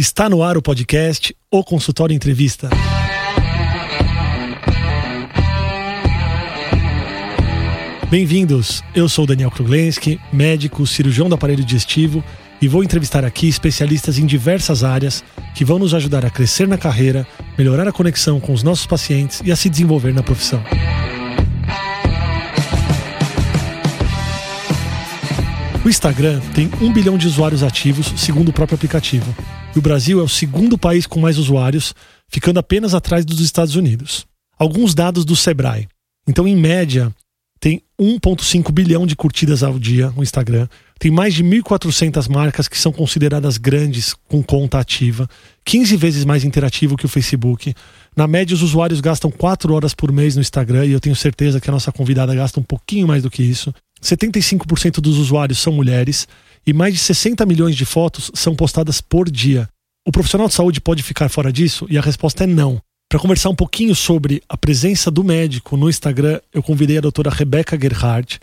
Está no ar o podcast O Consultório Entrevista. Bem-vindos, eu sou Daniel Kruglenski, médico, cirurgião do aparelho digestivo e vou entrevistar aqui especialistas em diversas áreas que vão nos ajudar a crescer na carreira, melhorar a conexão com os nossos pacientes e a se desenvolver na profissão. O Instagram tem um bilhão de usuários ativos, segundo o próprio aplicativo. O Brasil é o segundo país com mais usuários, ficando apenas atrás dos Estados Unidos. Alguns dados do Sebrae. Então, em média, tem 1,5 bilhão de curtidas ao dia no Instagram. Tem mais de 1.400 marcas que são consideradas grandes com conta ativa, 15 vezes mais interativo que o Facebook. Na média, os usuários gastam 4 horas por mês no Instagram e eu tenho certeza que a nossa convidada gasta um pouquinho mais do que isso. 75% dos usuários são mulheres e mais de 60 milhões de fotos são postadas por dia. O profissional de saúde pode ficar fora disso? E a resposta é não. Para conversar um pouquinho sobre a presença do médico no Instagram, eu convidei a doutora Rebeca Gerhardt.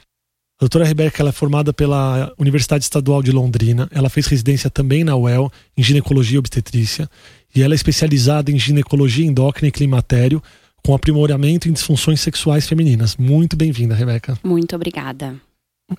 A doutora Rebeca ela é formada pela Universidade Estadual de Londrina. Ela fez residência também na UEL, em ginecologia e obstetrícia. E ela é especializada em ginecologia endócrina e climatério, com aprimoramento em disfunções sexuais femininas. Muito bem-vinda, Rebeca. Muito obrigada.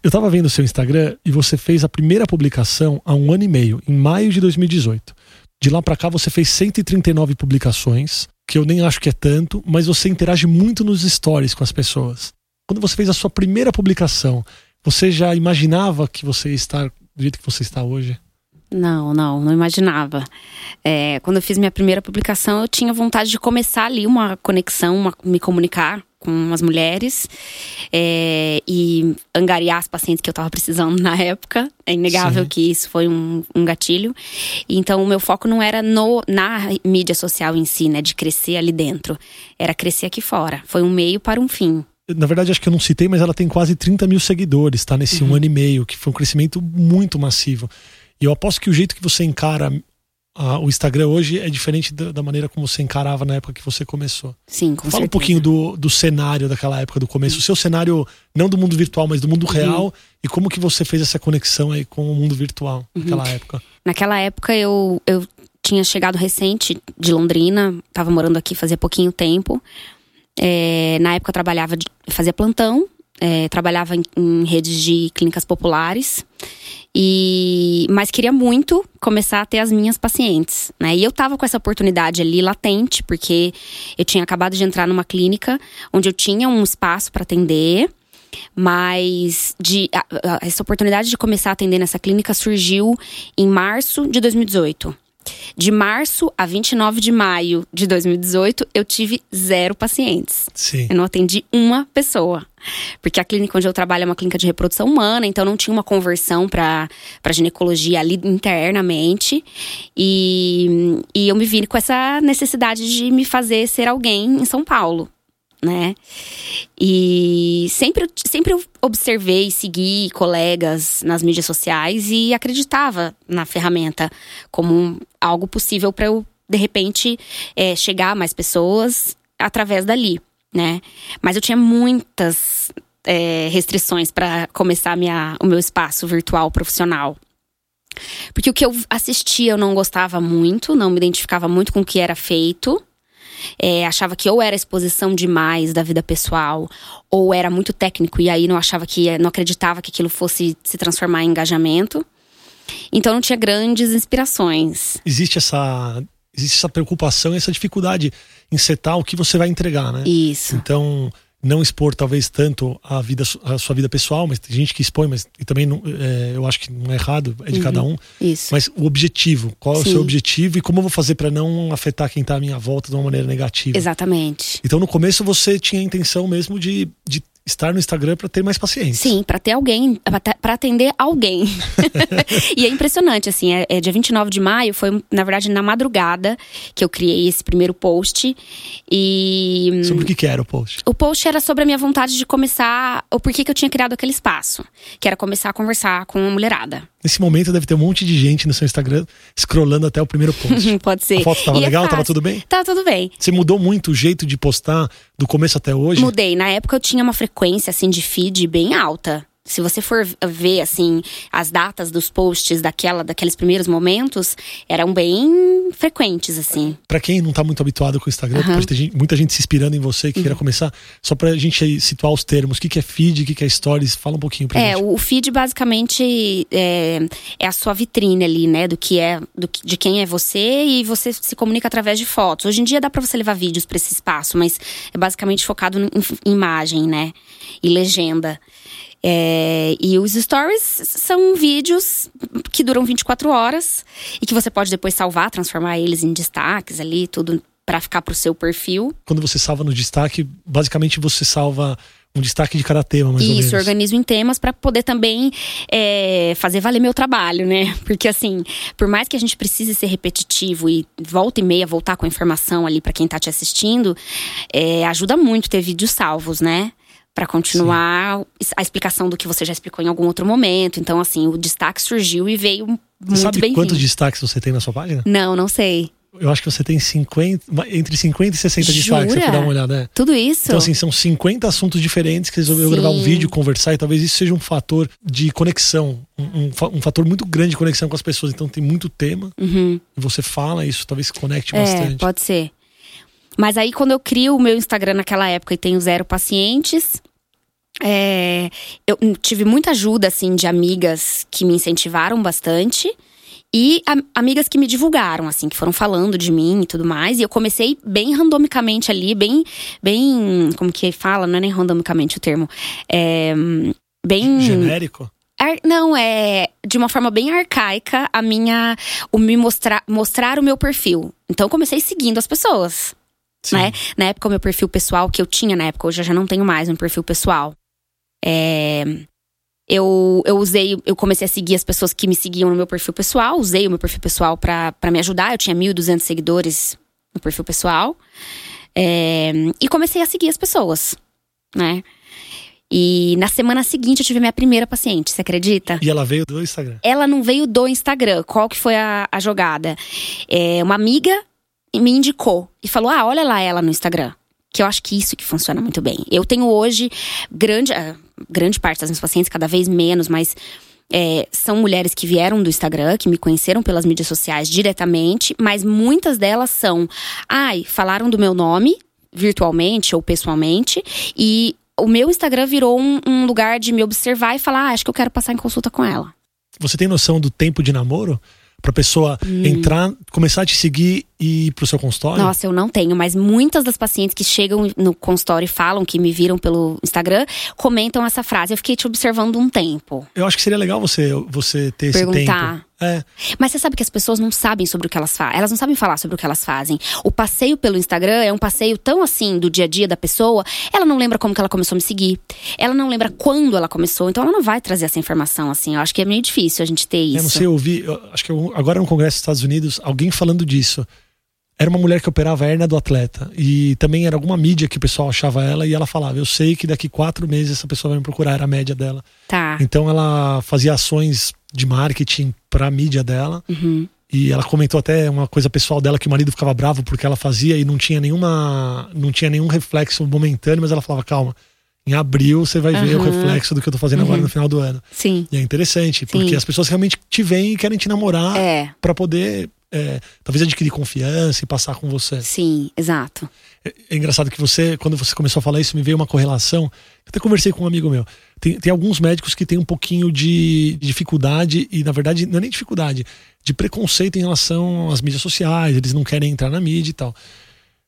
Eu estava vendo o seu Instagram e você fez a primeira publicação há um ano e meio, em maio de 2018. De lá para cá você fez 139 publicações, que eu nem acho que é tanto, mas você interage muito nos stories com as pessoas. Quando você fez a sua primeira publicação, você já imaginava que você ia estar do jeito que você está hoje? Não, não, não imaginava. É, quando eu fiz minha primeira publicação, eu tinha vontade de começar ali uma conexão, uma, me comunicar com as mulheres é, e angariar as pacientes que eu estava precisando na época. É inegável Sim. que isso foi um, um, gatilho. Então, o meu foco não era no, na mídia social em si, né, de crescer ali dentro. Era crescer aqui fora. Foi um meio para um fim. Na verdade, acho que eu não citei, mas ela tem quase 30 mil seguidores, tá? Nesse uhum. um ano e meio, que foi um crescimento muito massivo. E eu aposto que o jeito que você encara o Instagram hoje é diferente da, da, maneira como você encarava na época que você começou. Sim, com Fala certeza. um pouquinho do, do cenário daquela época do começo, o seu cenário não do mundo virtual, mas do mundo real uhum. e como que você fez essa conexão aí com o mundo virtual uhum. naquela época. Naquela época eu, eu tinha chegado recente de Londrina, estava morando aqui fazia pouquinho tempo. É, na época eu trabalhava, de, fazia plantão, é, trabalhava em, em redes de clínicas populares. E, mas queria muito começar a ter as minhas pacientes, né? E eu tava com essa oportunidade ali latente, porque eu tinha acabado de entrar numa clínica onde eu tinha um espaço para atender, mas de, a, a, essa oportunidade de começar a atender nessa clínica surgiu em março de 2018. De março a 29 de maio de 2018, eu tive zero pacientes. Sim. Eu não atendi uma pessoa. Porque a clínica onde eu trabalho é uma clínica de reprodução humana, então não tinha uma conversão para ginecologia ali internamente. E, e eu me vi com essa necessidade de me fazer ser alguém em São Paulo né? E sempre, sempre eu observei, segui colegas nas mídias sociais e acreditava na ferramenta como algo possível para eu, de repente, é, chegar a mais pessoas através dali, né? Mas eu tinha muitas é, restrições para começar minha, o meu espaço virtual profissional. Porque o que eu assistia eu não gostava muito, não me identificava muito com o que era feito é, achava que ou era exposição demais da vida pessoal, ou era muito técnico e aí não achava que não acreditava que aquilo fosse se transformar em engajamento. Então não tinha grandes inspirações. Existe essa existe essa preocupação e essa dificuldade em setar o que você vai entregar, né? Isso. Então, não expor talvez tanto a vida a sua vida pessoal, mas tem gente que expõe, mas e também não, é, eu acho que não é errado, é de uhum, cada um. Isso. Mas o objetivo, qual Sim. é o seu objetivo e como eu vou fazer para não afetar quem está à minha volta de uma maneira negativa. Exatamente. Então no começo você tinha a intenção mesmo de, de estar no Instagram para ter mais paciência. Sim, para ter alguém, para atender alguém. e é impressionante, assim, é, é dia 29 de maio, foi na verdade na madrugada que eu criei esse primeiro post. E. Sobre o que, que era o post? O post era sobre a minha vontade de começar, o porquê que eu tinha criado aquele espaço, que era começar a conversar com a mulherada. Nesse momento deve ter um monte de gente no seu Instagram scrollando até o primeiro post. Pode ser. A foto tava e é legal? É tava tudo bem? Tá tudo bem. Você mudou muito o jeito de postar do começo até hoje? Mudei. Na época eu tinha uma frequência assim de feed bem alta. Se você for ver, assim, as datas dos posts daquela, daqueles primeiros momentos, eram bem frequentes, assim. Para quem não tá muito habituado com o Instagram, uhum. pode ter gente, muita gente se inspirando em você que uhum. queira começar. Só pra gente situar os termos. O que, que é feed, o que, que é stories? Fala um pouquinho pra é, gente. É, o feed basicamente é, é, a sua vitrine ali, né? Do que é, do, de quem é você e você se comunica através de fotos. Hoje em dia dá pra você levar vídeos para esse espaço, mas é basicamente focado em, em imagem, né? E legenda. É, e os stories são vídeos que duram 24 horas e que você pode depois salvar, transformar eles em destaques ali, tudo para ficar pro seu perfil. Quando você salva no destaque, basicamente você salva um destaque de cada tema, mais Isso, ou menos. Isso, organizo em temas para poder também é, fazer valer meu trabalho, né? Porque assim, por mais que a gente precise ser repetitivo e volta e meia voltar com a informação ali para quem tá te assistindo, é, ajuda muito ter vídeos salvos, né? Para continuar Sim. a explicação do que você já explicou em algum outro momento. Então, assim, o destaque surgiu e veio muito você sabe bem quantos destaques você tem na sua página? Não, não sei. Eu acho que você tem 50, entre 50 e 60 Jura? destaques, você for dar uma olhada. É. Tudo isso? Então, assim, são 50 assuntos diferentes que resolveu gravar um vídeo, conversar, e talvez isso seja um fator de conexão, um, um, um fator muito grande de conexão com as pessoas. Então, tem muito tema, uhum. você fala, isso talvez conecte é, bastante. Pode ser. Mas aí, quando eu crio o meu Instagram naquela época e tenho zero pacientes, é, eu tive muita ajuda, assim, de amigas que me incentivaram bastante. E a, amigas que me divulgaram, assim, que foram falando de mim e tudo mais. E eu comecei bem randomicamente ali, bem. bem como que fala? Não é nem randomicamente o termo. É, bem. Genérico? Ar, não, é de uma forma bem arcaica a minha. o me mostrar, mostrar o meu perfil. Então eu comecei seguindo as pessoas. Né? Na época, o meu perfil pessoal, que eu tinha na época, hoje eu já não tenho mais um perfil pessoal. É, eu, eu usei, eu comecei a seguir as pessoas que me seguiam no meu perfil pessoal, usei o meu perfil pessoal para me ajudar. Eu tinha 1.200 seguidores no perfil pessoal. É, e comecei a seguir as pessoas, né? E na semana seguinte eu tive minha primeira paciente, você acredita? E ela veio do Instagram? Ela não veio do Instagram. Qual que foi a, a jogada? É, uma amiga me indicou e falou: Ah, olha lá ela no Instagram que eu acho que isso que funciona muito bem. Eu tenho hoje grande, ah, grande parte das minhas pacientes, cada vez menos, mas é, são mulheres que vieram do Instagram, que me conheceram pelas mídias sociais diretamente, mas muitas delas são, ai, falaram do meu nome virtualmente ou pessoalmente e o meu Instagram virou um, um lugar de me observar e falar, ah, acho que eu quero passar em consulta com ela. Você tem noção do tempo de namoro? Pra pessoa hum. entrar, começar a te seguir e ir pro seu consultório? Nossa, eu não tenho, mas muitas das pacientes que chegam no consultório e falam que me viram pelo Instagram comentam essa frase. Eu fiquei te observando um tempo. Eu acho que seria legal você, você ter Perguntar. esse tempo. É. Mas você sabe que as pessoas não sabem sobre o que elas fazem. Elas não sabem falar sobre o que elas fazem. O passeio pelo Instagram é um passeio tão assim do dia a dia da pessoa. Ela não lembra como que ela começou a me seguir. Ela não lembra quando ela começou. Então ela não vai trazer essa informação assim. Eu acho que é meio difícil a gente ter isso. Eu não sei, eu ouvi, eu, acho que eu, agora no Congresso dos Estados Unidos, alguém falando disso. Era uma mulher que operava a hérnia do atleta. E também era alguma mídia que o pessoal achava ela e ela falava: Eu sei que daqui quatro meses essa pessoa vai me procurar, era a média dela. Tá. Então ela fazia ações de marketing para a mídia dela. Uhum. E ela comentou até uma coisa pessoal dela que o marido ficava bravo porque ela fazia e não tinha nenhuma não tinha nenhum reflexo momentâneo, mas ela falava: "Calma, em abril você vai uhum. ver o reflexo do que eu tô fazendo uhum. agora no final do ano". Sim. E é interessante, Sim. porque as pessoas realmente te veem e querem te namorar é. para poder é, talvez adquirir confiança e passar com você. Sim, exato. É, é, engraçado que você, quando você começou a falar isso, me veio uma correlação. Eu até conversei com um amigo meu. Tem, tem alguns médicos que têm um pouquinho de, de dificuldade, e na verdade não é nem dificuldade, de preconceito em relação às mídias sociais, eles não querem entrar na mídia e tal.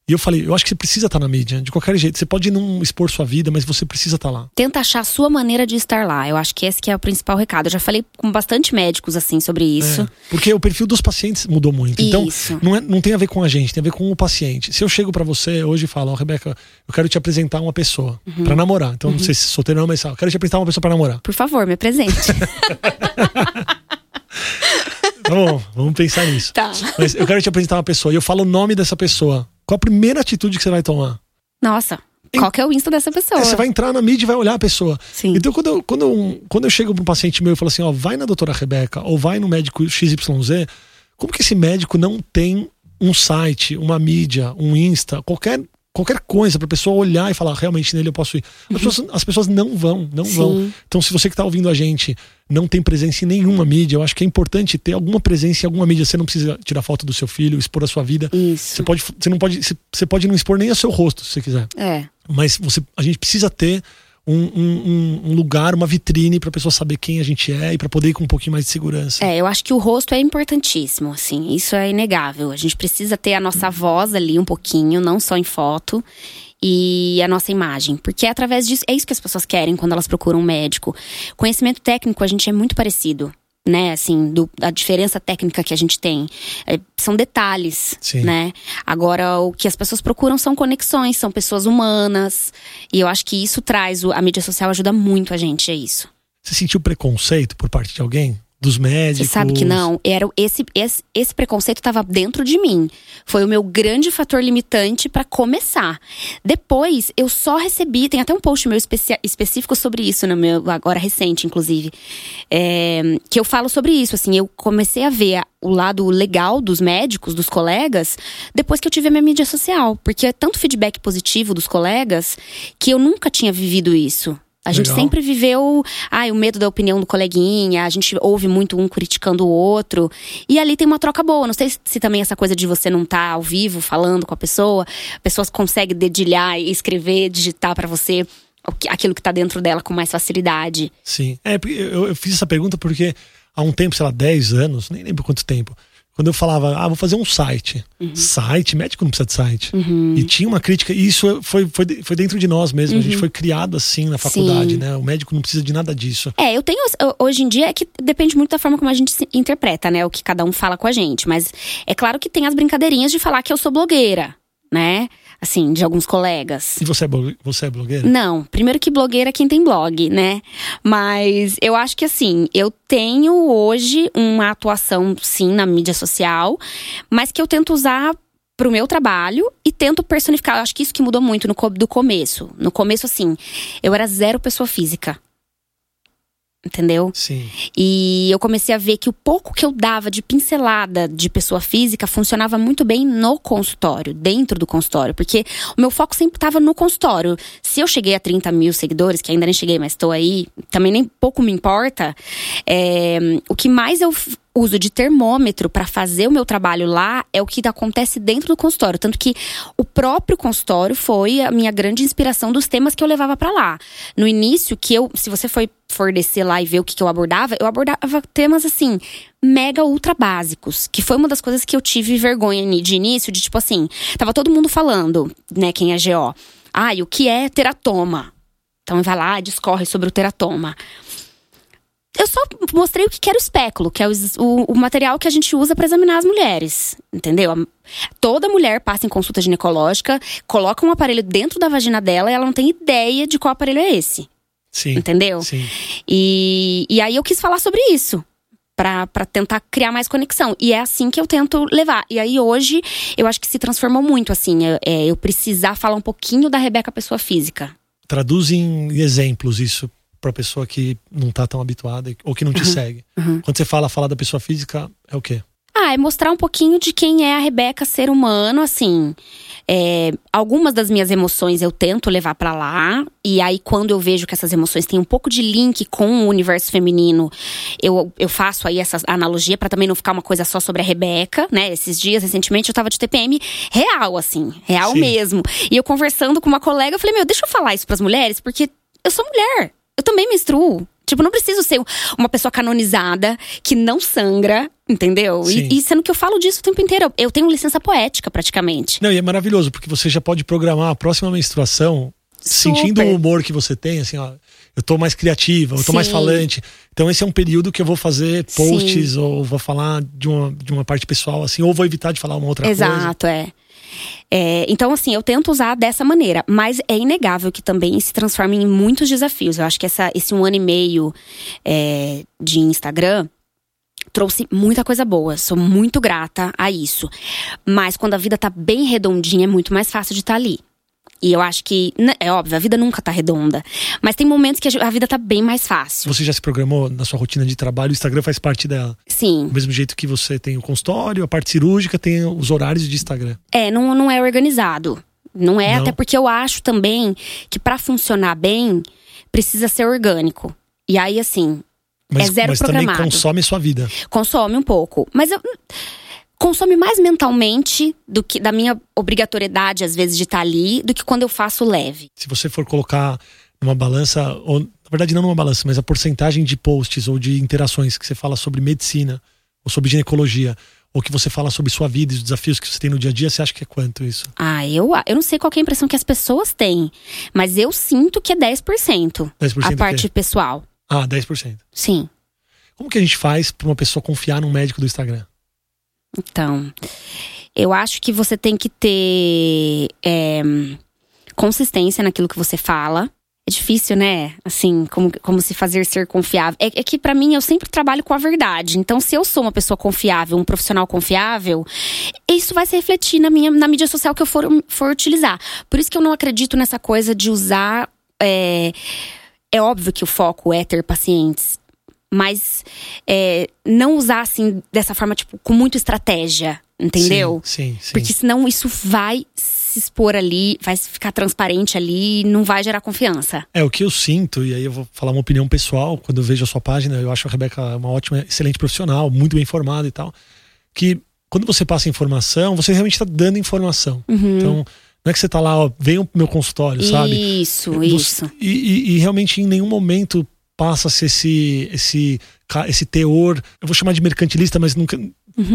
E eu falei, eu acho que você precisa estar na mídia, de qualquer jeito. Você pode não expor sua vida, mas você precisa estar lá. Tenta achar a sua maneira de estar lá. Eu acho que esse que é o principal recado. Eu já falei com bastante médicos assim sobre isso. É, porque o perfil dos pacientes mudou muito. Então, isso. não, é, não tem a ver com a gente, tem a ver com o paciente. Se eu chego para você hoje e falo, oh, Rebeca, eu quero te apresentar uma pessoa uhum. para namorar. Então, uhum. não sei se solteiro não, mas eu quero te apresentar uma pessoa para namorar. Por favor, me apresente. Tá bom, vamos pensar nisso. Tá. Mas eu quero te apresentar uma pessoa e eu falo o nome dessa pessoa. Qual a primeira atitude que você vai tomar? Nossa. Qual que é o Insta dessa pessoa? É, você vai entrar na mídia e vai olhar a pessoa. Sim. Então, quando eu, quando eu, quando eu chego para um paciente meu e falo assim, ó, vai na doutora Rebeca ou vai no médico XYZ, como que esse médico não tem um site, uma mídia, um Insta, qualquer qualquer coisa pra pessoa olhar e falar, realmente nele eu posso ir. As, uhum. pessoas, as pessoas não vão, não Sim. vão. Então, se você que tá ouvindo a gente não tem presença em nenhuma mídia, eu acho que é importante ter alguma presença em alguma mídia. Você não precisa tirar foto do seu filho, expor a sua vida. Isso. Você pode, você não pode, você pode não expor nem o seu rosto, se você quiser. É. Mas você, a gente precisa ter um, um, um, lugar, uma vitrine para a pessoa saber quem a gente é e para poder ir com um pouquinho mais de segurança. É, eu acho que o rosto é importantíssimo, assim, isso é inegável. A gente precisa ter a nossa voz ali um pouquinho, não só em foto e a nossa imagem. Porque é através disso, é isso que as pessoas querem quando elas procuram um médico. Conhecimento técnico, a gente é muito parecido né, assim, do, da diferença técnica que a gente tem. É, são detalhes, Sim. né? Agora, o que as pessoas procuram são conexões, são pessoas humanas. E eu acho que isso traz, a mídia social ajuda muito a gente, é isso. Você sentiu preconceito por parte de alguém? Dos médicos. Você sabe que não. Era esse, esse, esse preconceito estava dentro de mim. Foi o meu grande fator limitante para começar. Depois, eu só recebi. Tem até um post meu específico sobre isso, no meu, agora recente, inclusive. É, que eu falo sobre isso. Assim, eu comecei a ver o lado legal dos médicos, dos colegas, depois que eu tive a minha mídia social. Porque é tanto feedback positivo dos colegas que eu nunca tinha vivido isso. A gente Legal. sempre viveu ai, o medo da opinião do coleguinha, a gente ouve muito um criticando o outro. E ali tem uma troca boa. Não sei se também essa coisa de você não estar tá ao vivo falando com a pessoa, a pessoa consegue dedilhar, escrever, digitar para você aquilo que tá dentro dela com mais facilidade. Sim. É, eu, eu fiz essa pergunta porque há um tempo, sei lá, 10 anos, nem lembro quanto tempo quando eu falava, ah, vou fazer um site. Uhum. Site, médico não precisa de site. Uhum. E tinha uma crítica, e isso foi, foi, foi dentro de nós mesmo. Uhum. A gente uhum. foi criado assim na faculdade, Sim. né? O médico não precisa de nada disso. É, eu tenho. Hoje em dia é que depende muito da forma como a gente interpreta, né? O que cada um fala com a gente. Mas é claro que tem as brincadeirinhas de falar que eu sou blogueira, né? Assim, de alguns colegas. E você é, você é blogueira? Não, primeiro que blogueira é quem tem blog, né? Mas eu acho que assim, eu tenho hoje uma atuação, sim, na mídia social, mas que eu tento usar pro meu trabalho e tento personificar. Eu acho que isso que mudou muito no, do começo. No começo, assim, eu era zero pessoa física entendeu? Sim. E eu comecei a ver que o pouco que eu dava de pincelada de pessoa física funcionava muito bem no consultório, dentro do consultório, porque o meu foco sempre estava no consultório. Se eu cheguei a 30 mil seguidores, que ainda nem cheguei, mas estou aí, também nem pouco me importa. É, o que mais eu uso de termômetro para fazer o meu trabalho lá é o que acontece dentro do consultório. Tanto que o próprio consultório foi a minha grande inspiração dos temas que eu levava para lá. No início, que eu, se você for, for descer lá e ver o que, que eu abordava, eu abordava temas assim, mega ultra básicos. Que foi uma das coisas que eu tive vergonha de início, de tipo assim, tava todo mundo falando, né, quem é GO. Ah, e o que é teratoma? Então vai lá, discorre sobre o teratoma eu só mostrei o que era o espéculo, que é o, o, o material que a gente usa para examinar as mulheres, entendeu? Toda mulher passa em consulta ginecológica, coloca um aparelho dentro da vagina dela e ela não tem ideia de qual aparelho é esse. Sim. Entendeu? Sim. E, e aí eu quis falar sobre isso. para tentar criar mais conexão. E é assim que eu tento levar. E aí hoje eu acho que se transformou muito, assim. É, é eu precisar falar um pouquinho da Rebeca Pessoa Física. Traduz em exemplos isso para pessoa que não tá tão habituada ou que não te uhum, segue. Uhum. Quando você fala falar da pessoa física, é o quê? Ah, é mostrar um pouquinho de quem é a Rebeca ser humano, assim. É, algumas das minhas emoções eu tento levar para lá. E aí, quando eu vejo que essas emoções têm um pouco de link com o universo feminino, eu, eu faço aí essa analogia para também não ficar uma coisa só sobre a Rebeca, né? Esses dias, recentemente, eu tava de TPM real, assim, real Sim. mesmo. E eu conversando com uma colega, eu falei, meu, deixa eu falar isso pras mulheres, porque eu sou mulher eu também menstruo. Tipo, não preciso ser uma pessoa canonizada que não sangra, entendeu? E, e, sendo que eu falo disso o tempo inteiro. Eu tenho licença poética, praticamente. Não, e é maravilhoso, porque você já pode programar a próxima menstruação Super. sentindo o humor que você tem, assim, ó. Eu tô mais criativa, eu tô Sim. mais falante. Então, esse é um período que eu vou fazer posts Sim. ou vou falar de uma, de uma parte pessoal, assim, ou vou evitar de falar uma outra Exato, coisa. Exato, é. É, então, assim, eu tento usar dessa maneira, mas é inegável que também se transforme em muitos desafios. Eu acho que essa, esse um ano e meio é, de Instagram trouxe muita coisa boa. Sou muito grata a isso. Mas quando a vida tá bem redondinha, é muito mais fácil de estar tá ali. E eu acho que, né, é óbvio, a vida nunca tá redonda. Mas tem momentos que a vida tá bem mais fácil. Você já se programou na sua rotina de trabalho? O Instagram faz parte dela? Sim. Do mesmo jeito que você tem o consultório, a parte cirúrgica, tem os horários de Instagram. É, não, não é organizado Não é, Não? até porque eu acho também que pra funcionar bem, precisa ser orgânico. E aí, assim, Mas, É zero mas também programado. consome sua vida. consome um pouco. Mas eu. Consome mais mentalmente do que da minha obrigatoriedade, às vezes, de estar ali, do que quando eu faço leve. Se você for colocar numa balança, ou na verdade não numa balança, mas a porcentagem de posts ou de interações que você fala sobre medicina ou sobre ginecologia, ou que você fala sobre sua vida e os desafios que você tem no dia a dia, você acha que é quanto isso? Ah, eu, eu não sei qual é a impressão que as pessoas têm, mas eu sinto que é 10%. 10% a do parte pessoal. Ah, 10%. Sim. Como que a gente faz para uma pessoa confiar num médico do Instagram? Então, eu acho que você tem que ter é, consistência naquilo que você fala. É difícil, né? Assim, como, como se fazer ser confiável. É, é que pra mim eu sempre trabalho com a verdade. Então, se eu sou uma pessoa confiável, um profissional confiável, isso vai se refletir na minha na mídia social que eu for, for utilizar. Por isso que eu não acredito nessa coisa de usar. É, é óbvio que o foco é ter pacientes, mas é, não usar assim dessa forma, tipo, com muita estratégia, entendeu? Sim, sim. sim. Porque senão isso vai se expor ali, vai ficar transparente ali e não vai gerar confiança. É, o que eu sinto, e aí eu vou falar uma opinião pessoal, quando eu vejo a sua página, eu acho a Rebeca uma ótima, excelente profissional, muito bem informada e tal. Que quando você passa informação, você realmente está dando informação. Uhum. Então, não é que você tá lá, ó, venham pro meu consultório, sabe? Isso, Você- isso. E, e- e realmente em nenhum momento passa-se esse, esse, esse teor, eu vou chamar de mercantilista, mas nunca.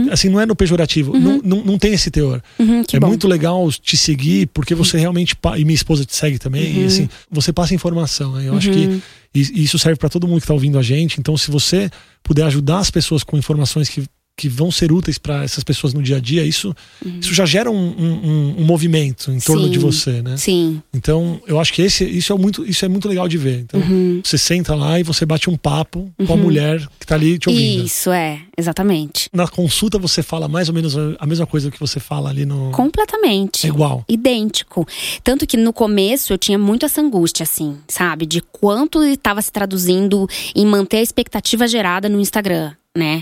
Assim, não é no pejorativo. Não, não, não tem esse teor. Uhum, é bom. muito legal te seguir, porque você realmente. E minha esposa te segue também. Uhum. E assim, você passa informação. Né? Eu acho que e isso serve para todo mundo que tá ouvindo a gente. Então, se você puder ajudar as pessoas com informações que, que vão ser úteis para essas pessoas no dia a dia, isso, isso já gera um, um- um- movimento em torno Uhum. Sim. de você, né? Sim. Então, eu acho que esse, isso, é muito, isso é muito legal de ver. Então, Uhum. você senta lá e você bate um papo com a mulher que tá ali te ouvindo. Isso, é, exatamente. Na consulta, você fala mais ou menos a a mesma coisa que você fala ali no. Completamente. É igual. idêntico. Tanto que no começo eu tinha muito essa angústia, assim, sabe? De quanto estava se traduzindo em manter a expectativa gerada no Instagram, né?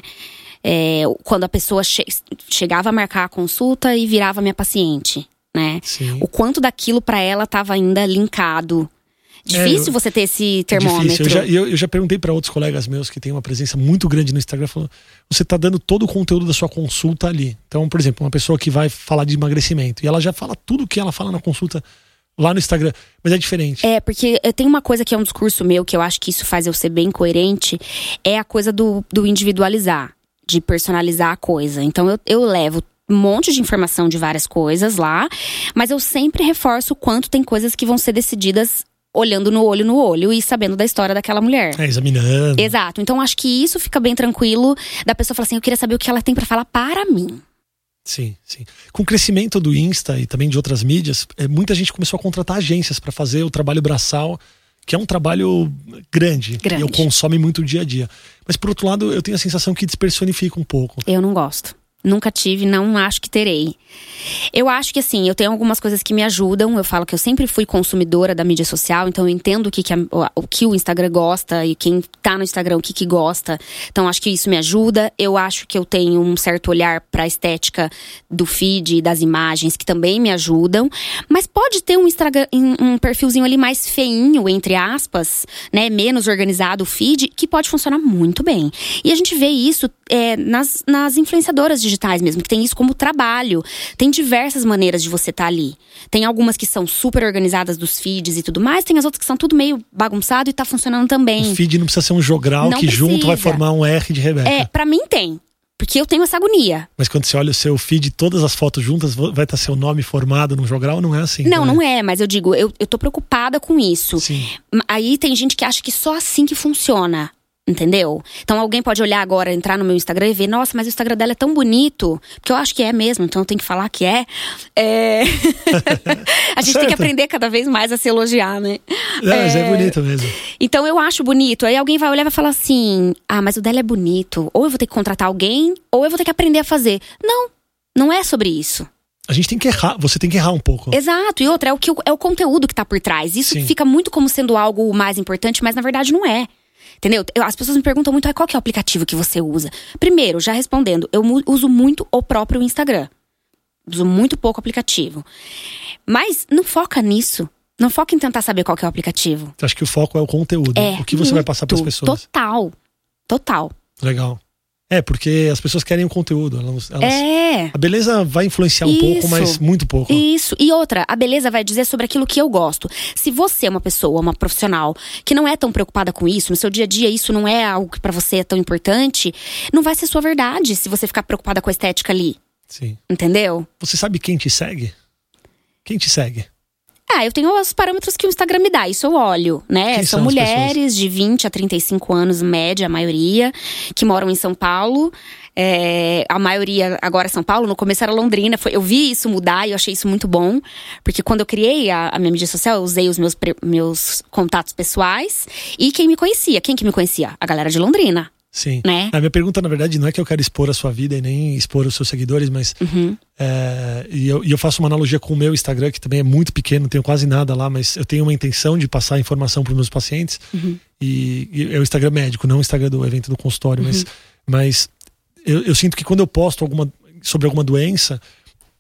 É, quando a pessoa che- chegava a marcar a consulta e virava minha paciente, né? Sim. O quanto daquilo pra ela estava ainda linkado. Difícil É, eu- você ter esse termômetro. difícil. Eu já, eu, eu já perguntei para outros colegas meus que têm uma presença muito grande no Instagram, falando, você tá dando todo o conteúdo da sua consulta ali. Então, por exemplo, uma pessoa que vai falar de emagrecimento e ela já fala tudo que ela fala na consulta lá no Instagram, mas é diferente. É, porque eu tenho uma coisa que é um discurso meu, que eu acho que isso faz eu ser bem coerente, é a coisa do, do individualizar, de personalizar a coisa. Então eu, eu levo um monte de informação de várias coisas lá, mas eu sempre reforço o quanto tem coisas que vão ser decididas olhando no olho no olho e sabendo da história daquela mulher. É, examinando. Exato. Então acho que isso fica bem tranquilo da pessoa falar assim: eu queria saber o que ela tem pra falar para mim. Sim, sim. Com o crescimento do Insta e também de outras mídias, é, muita gente começou a contratar agências para fazer o trabalho braçal, que é um trabalho grande, Grande. e eu consome muito dia a dia. Mas por outro lado, eu tenho a sensação que despersonifica um pouco. Eu não gosto. Nunca tive, não acho que terei. Eu acho que assim, eu tenho algumas coisas que me ajudam. Eu falo que eu sempre fui consumidora da mídia social, então eu entendo o que, que a- o, que o Instagram gosta e quem tá no Instagram o que, que gosta. Então acho que isso me ajuda. Eu acho que eu tenho um certo olhar pra estética do feed e das imagens que também me ajudam. Mas pode ter um Instagram, um perfilzinho ali mais feinho, entre aspas, né? Menos organizado o feed, que pode funcionar muito bem. E a gente vê isso é, nas, nas influenciadoras digitais mesmo, que tem isso como trabalho. Tem diversas maneiras de você estar ali. Tem algumas que são super organizadas dos feeds e tudo mais, tem as outras que são tudo meio bagunçado e tá funcionando também. O feed não precisa ser um jogral Não que junto vai precisa. formar um R de Rebeca. É, pra mim tem. Porque eu tenho essa agonia. Mas quando você olha o seu feed, todas as fotos juntas, vai estar seu nome formado num jogral? Não é assim. Não, não é, mas eu digo, eu, eu tô preocupada com isso. Sim. Aí tem gente que acha que só assim que funciona. Entendeu? Então alguém pode olhar agora, entrar no meu Instagram e ver, nossa, mas o Instagram dela é tão bonito. Porque eu acho que é mesmo, então eu tenho que falar que é. É. a gente tem que Certo. aprender cada vez mais a se elogiar, né? Não, mas é É. bonito mesmo. Então eu acho bonito. Aí alguém vai olhar e vai falar assim: ah, mas o dela é bonito. Ou eu vou ter que contratar alguém, ou eu vou ter que aprender a fazer. Não, não é sobre isso. A gente tem que errar, você tem que errar um pouco. Exato, e outra, é o, que, é o conteúdo que tá por trás. Isso Sim. fica muito como sendo algo o mais importante, mas na verdade não é. Entendeu? Eu- As pessoas me perguntam muito, "Ah, qual que é o aplicativo que você usa? Primeiro, já respondendo, eu uso muito o próprio Instagram. Uso muito pouco aplicativo. Mas não foca nisso. Não foca em tentar saber qual que é o aplicativo. Você acha que o foco é o conteúdo? É. o que você vai passar para as pessoas? Total. Total. Legal. É, porque as pessoas querem o conteúdo. Elas, elas- É. A beleza vai influenciar um pouco, Isso. mas muito pouco. Isso. E outra, a beleza vai dizer sobre aquilo que eu gosto. Se você é uma pessoa, uma profissional, que não é tão preocupada com isso, no seu dia a dia isso não é algo que pra você é tão importante, não vai ser sua verdade se você ficar preocupada com a estética ali. Sim. Entendeu? Você sabe quem te segue? Quem te segue? Ah, eu tenho os parâmetros que o Instagram me dá, isso eu olho, né? Quem São, são mulheres de 20 a 35 anos, média, a maioria, que moram em São Paulo. É, a maioria agora é São Paulo, no começo era Londrina. Foi, eu vi isso mudar e eu achei isso muito bom. Porque quando eu criei a, a minha mídia social, eu usei os meus, meus contatos pessoais. E quem me conhecia? Quem que me conhecia? A galera de Londrina, Sim. né? A minha pergunta, na verdade, não é que eu quero expor a sua vida e nem expor os seus seguidores, mas. Uhum. é, e, eu, e eu faço uma analogia com o meu Instagram, que também é muito pequeno, não tenho quase nada lá, mas eu tenho uma intenção de passar informação para os meus pacientes. Uhum. E, e é o Instagram médico, não o Instagram do evento do consultório, Uhum. mas, mas eu, eu sinto que quando eu posto alguma, sobre alguma doença.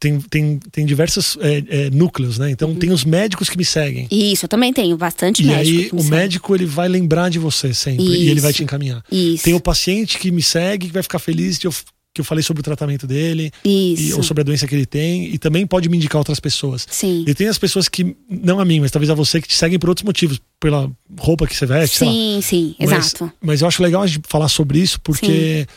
Tem, tem, tem diversos é, é, núcleos, né? Então tem os médicos que me seguem. Isso, eu também tenho bastante E Uhum. médico. aí que me o segue. médico ele vai lembrar de você sempre e ele vai Isso. te encaminhar. Isso. Tem o paciente que me segue, que vai ficar feliz de eu, que eu falei sobre o tratamento dele e, Isso. ou sobre a doença que ele tem e também pode me indicar outras pessoas. Sim. E tem as pessoas que, não a mim, mas talvez a você, que te seguem por outros motivos, pela roupa que você veste. Sim, sim, Mas- exato. Mas eu acho legal a gente falar sobre isso porque,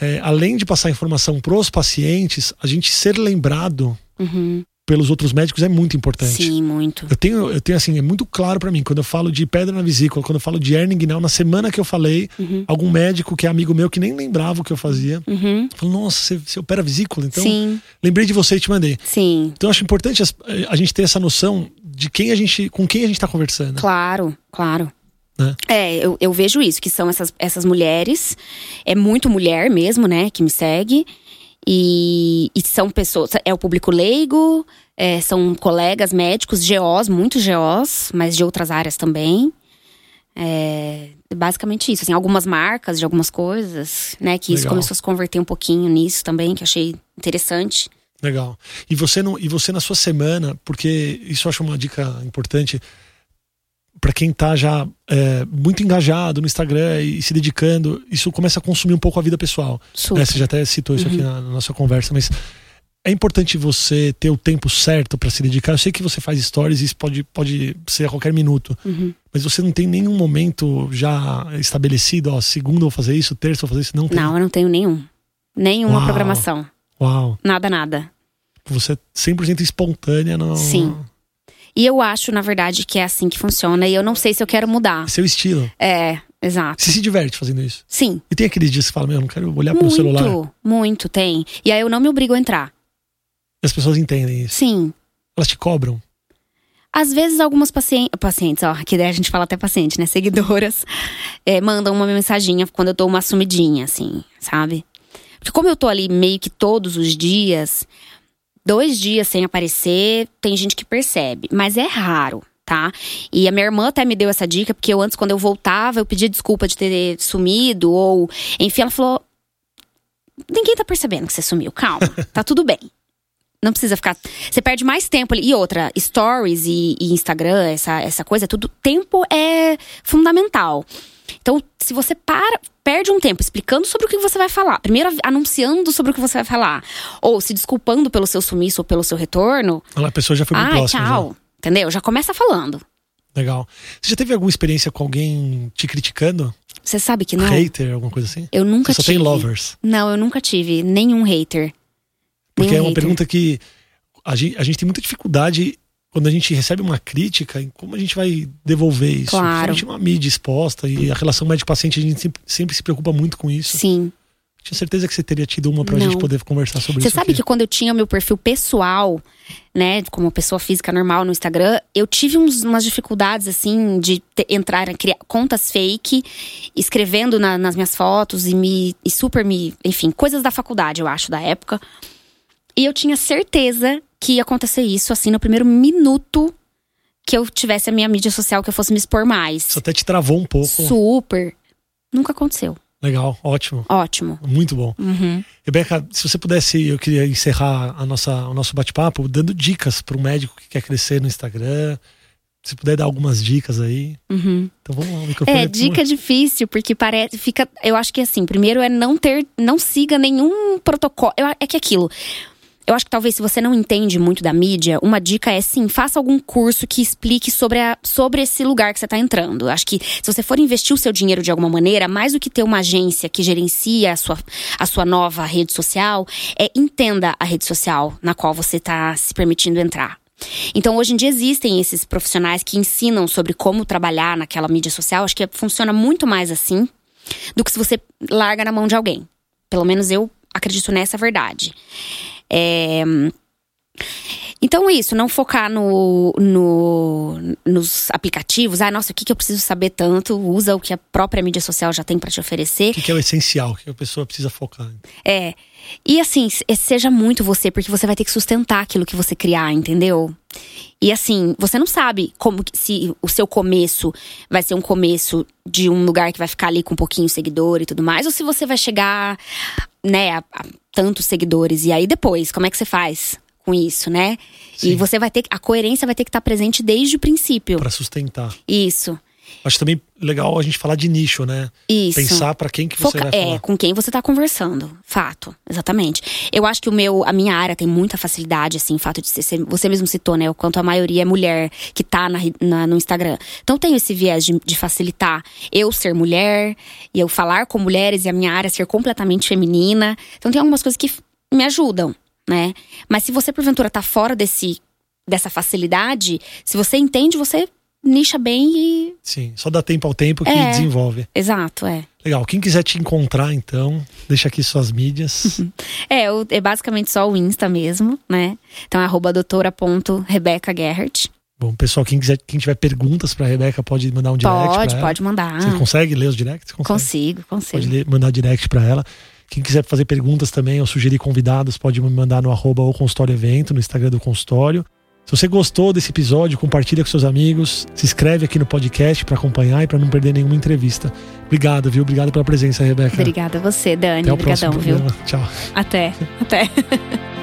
é, além de passar informação pros pacientes, a gente ser lembrado Uhum. pelos outros médicos é muito importante. Sim, muito. Eu tenho, eu tenho assim, é muito claro pra mim, quando eu falo de pedra na vesícula, quando eu falo de hernia inguinal, na semana que eu falei, Uhum. algum médico que é amigo meu que nem lembrava o que eu fazia, Uhum. falou: Nossa, você, você opera vesícula? Então, sim, lembrei de você e te mandei. sim. Então, eu acho importante as- a gente ter essa noção de quem a gente, com quem a gente tá conversando. Claro, claro. Né? É, eu, eu vejo isso, que são essas, essas mulheres, é muito mulher mesmo, né, que me segue. E, e são pessoas, é o público leigo, é, são colegas médicos, GOs, muitos GOs, mas de outras áreas também. É, basicamente isso, assim, algumas marcas de algumas coisas, né, que isso Legal. começou a se converter um pouquinho nisso também, que eu achei interessante. Legal. E você, não, e você na sua semana, porque isso eu acho uma dica importante para quem tá já é, muito engajado no Instagram e se dedicando, isso começa a consumir um pouco a vida pessoal. Super. né? Você já até citou isso aqui na, na nossa conversa, mas é importante você ter o tempo certo para se dedicar. Eu sei que você faz stories e isso pode, pode ser a qualquer minuto, Uhum. mas você não tem nenhum momento já estabelecido, ó, segunda eu vou fazer isso, terça eu vou fazer isso, não tem. Não, eu não tenho nenhum. Nenhuma Uau. programação. Uau, Nada, nada. você é 100% espontânea no Sim. E eu acho, na verdade, que é assim que funciona. E eu não sei se eu quero mudar. seu estilo. É, exato. Você se diverte fazendo isso. Sim. E tem aqueles dias que você fala, meu, eu não quero olhar pro Muito, celular. muito tem. E aí eu não me obrigo a entrar. E as pessoas entendem isso. Sim. Elas te cobram. Às vezes algumas pacientes, pacientes, ó, que daí a gente fala até paciente, né? Seguidoras, é, mandam uma mensaginha quando eu dou uma sumidinha, assim, sabe? Porque como eu tô ali meio que todos os dias, dois dias sem aparecer, tem gente que percebe, mas é raro. Tá? E a minha irmã até me deu essa dica, porque eu antes, quando eu voltava, eu pedia desculpa de ter sumido, ou. Enfim, ela falou: ninguém tá percebendo que você sumiu, calma, tá tudo bem. Não precisa ficar. Você perde mais tempo ali. E outra, stories e, e Instagram, essa, essa coisa, tudo. Tempo é fundamental. Então, se você para, perde um tempo explicando sobre o que você vai falar. Primeiro, anunciando sobre o que você vai falar. Ou se desculpando pelo seu sumiço ou pelo seu retorno. A pessoa já foi pro Ah, próximo. já. tchau. Entendeu? Já começa falando. Legal. Você já teve alguma experiência com alguém te criticando? Você sabe que não? Hater, alguma coisa assim? Eu nunca Você só tive. tem lovers. Não, eu nunca tive nenhum hater. Porque Nenhum é uma hater. pergunta que a gente, a gente tem muita dificuldade quando a gente recebe uma crítica como a gente vai devolver isso. Claro. Principalmente uma mídia exposta e a relação médico-paciente, a gente sempre, sempre se preocupa muito com isso. Sim. Tinha certeza que você teria tido uma pra Não. gente poder conversar sobre Você isso. sabe aqui. que quando eu tinha meu perfil pessoal, né, como pessoa física normal no Instagram, eu tive uns- umas dificuldades, assim, de te- entrar, criar contas fake, escrevendo na- nas minhas fotos e me. E super me. Enfim, coisas da faculdade, eu acho, da época. E eu tinha certeza que ia acontecer isso, assim, no primeiro minuto que eu tivesse a minha mídia social, que eu fosse me expor mais. Isso até te travou um pouco. Super. Nunca aconteceu. Legal, ótimo. Ótimo. Muito bom. Uhum. Rebeca, se você pudesse, eu queria encerrar a nossa, o nosso bate-papo dando dicas para um médico que quer crescer no Instagram. Se puder dar algumas dicas aí. Uhum. Então vamos lá, o microfone. É, dica difícil, porque parece. Fica. Eu acho que assim, primeiro é não ter. Não siga nenhum protocolo. É que aquilo. Eu acho que talvez se você não entende muito da mídia, uma dica é sim, faça algum curso que explique sobre, a, sobre esse lugar que você está entrando. Eu acho que se você for investir o seu dinheiro de alguma maneira, mais do que ter uma agência que gerencia a sua, a sua nova rede social, é entenda a rede social na qual você está se permitindo entrar. Então, hoje em dia existem esses profissionais que ensinam sobre como trabalhar naquela mídia social. Acho que funciona muito mais assim do que se você larga na mão de alguém. Pelo menos eu acredito nessa verdade. É... Então, isso, não focar no, no, nos aplicativos. Ah, nossa, o que, que eu preciso saber tanto? Usa o que a própria mídia social já tem para te oferecer. O que, que, é o essencial, o que a pessoa precisa focar? É. E assim, seja muito você, porque você vai ter que sustentar aquilo que você criar, entendeu? E assim, você não sabe como se o seu começo vai ser um começo de um lugar que vai ficar ali com um pouquinho de seguidor e tudo mais, ou se você vai chegar, né, a, a tantos seguidores. E aí depois, como é que você faz? Com isso, né? Sim. E você vai ter a coerência vai ter que estar presente desde o princípio. Para sustentar. Isso. Acho também legal a gente falar de nicho, né? Isso. Pensar para quem que você Foca, vai falar. É, com quem você tá conversando. Fato, exatamente. Eu acho que o meu, a minha área tem muita facilidade, assim, o fato de ser. Você mesmo citou, né? O quanto a maioria é mulher que tá na, na no Instagram. Então tenho esse viés de, de, facilitar eu ser mulher e eu falar com mulheres e a minha área ser completamente feminina. Então tem algumas coisas que me ajudam né? Mas se você porventura tá fora desse dessa facilidade, se você entende, você nicha bem e Sim, só dá tempo ao tempo que é, desenvolve. Exato, é. Legal. Quem quiser te encontrar, então, deixa aqui suas mídias. é, é basicamente só o Insta mesmo, né? Então é arroba doutora.rebecagerhart. Bom, pessoal, quem quiser, quem tiver perguntas para Rebeca pode mandar um direct. Pode, pode mandar. Você consegue ler os directs? Consegue? Consigo, consigo. Pode ler, mandar direct para ela. Quem quiser fazer perguntas também ou sugerir convidados, pode me mandar no arroba o consultório evento, no Instagram do consultório. Se você gostou desse episódio, compartilha com seus amigos, se inscreve aqui no podcast para acompanhar e para não perder nenhuma entrevista. Obrigado, viu? Obrigado pela presença, Rebeca. Obrigada a você, Dani. Até o Obrigadão, próximo viu? Tchau. Até. Até.